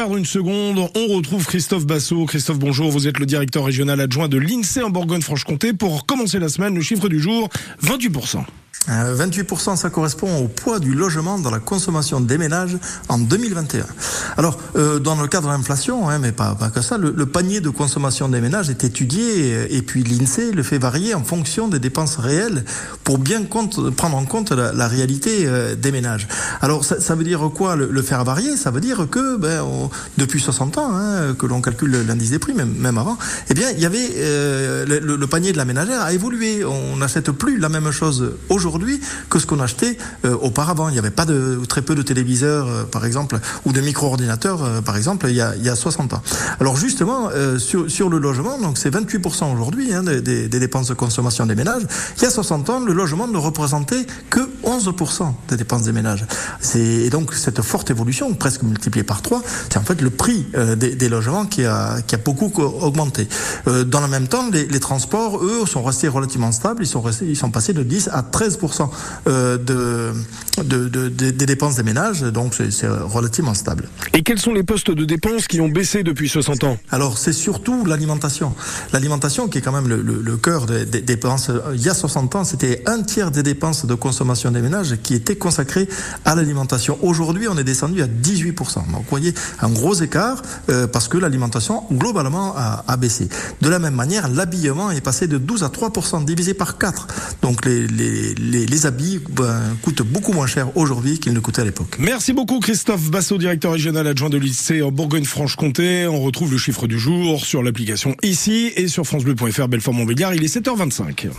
perdre une seconde, on retrouve Christophe Bassot. Christophe, bonjour. Vous êtes le directeur régional adjoint de l'INSEE en Bourgogne-Franche-Comté. Pour commencer la semaine, le chiffre du jour, 28%. 28%, euh, ça correspond au poids du logement dans la consommation des ménages en 2021. Alors, euh, dans le cadre de l'inflation, hein, mais pas, pas que ça, le, panier de consommation des ménages est étudié euh, et puis l'INSEE le fait varier en fonction des dépenses réelles pour bien compte, prendre en compte la, réalité des ménages. Alors, ça, ça veut dire quoi le, faire varier? Ça veut dire que ben, depuis 60 ans, hein, que l'on calcule l'indice des prix, même, même avant, eh bien, il y avait le, le, panier de la ménagère a évolué. On n'achète plus la même chose aujourd'hui que ce qu'on achetait euh, auparavant. Il n'y avait pas de très peu de téléviseurs, euh, par exemple, ou de micro-ordinateurs, euh, par exemple, il y, a, il y a 60 ans. Alors justement, sur, sur le logement, donc c'est 28% aujourd'hui hein, des, dépenses de consommation des ménages. Il y a 60 ans, le logement ne représentait que 11% des dépenses des ménages. Et donc cette forte évolution, presque multipliée par 3, c'est en fait le prix des, logements qui a, beaucoup augmenté. Dans le même temps, les, les transports, eux, sont restés relativement stables. Ils sont, restés, ils sont passés de 10 à 13 euh, de, de, des dépenses des ménages, donc c'est relativement stable. Et quels sont les postes de dépenses qui ont baissé depuis 60 ans? Alors c'est surtout l'alimentation. L'alimentation qui est quand même le, le, cœur des, dépenses. Il y a 60 ans, c'était un tiers des dépenses de consommation des ménages qui étaient consacrées à l'alimentation. Aujourd'hui, on est descendu à 18%. Donc vous voyez un gros écart euh, parce que l'alimentation globalement a, a, baissé. De la même manière, l'habillement est passé de 12 à 3%, divisé par 4. Donc les, les les, habits ben, coûtent beaucoup moins Merci beaucoup Christophe Bassot, directeur régional adjoint de lycée en Bourgogne-Franche-Comté. On retrouve le chiffre du jour sur l'application ici et sur francebleu.fr Belfort-Montbéliard. Il est 7h25.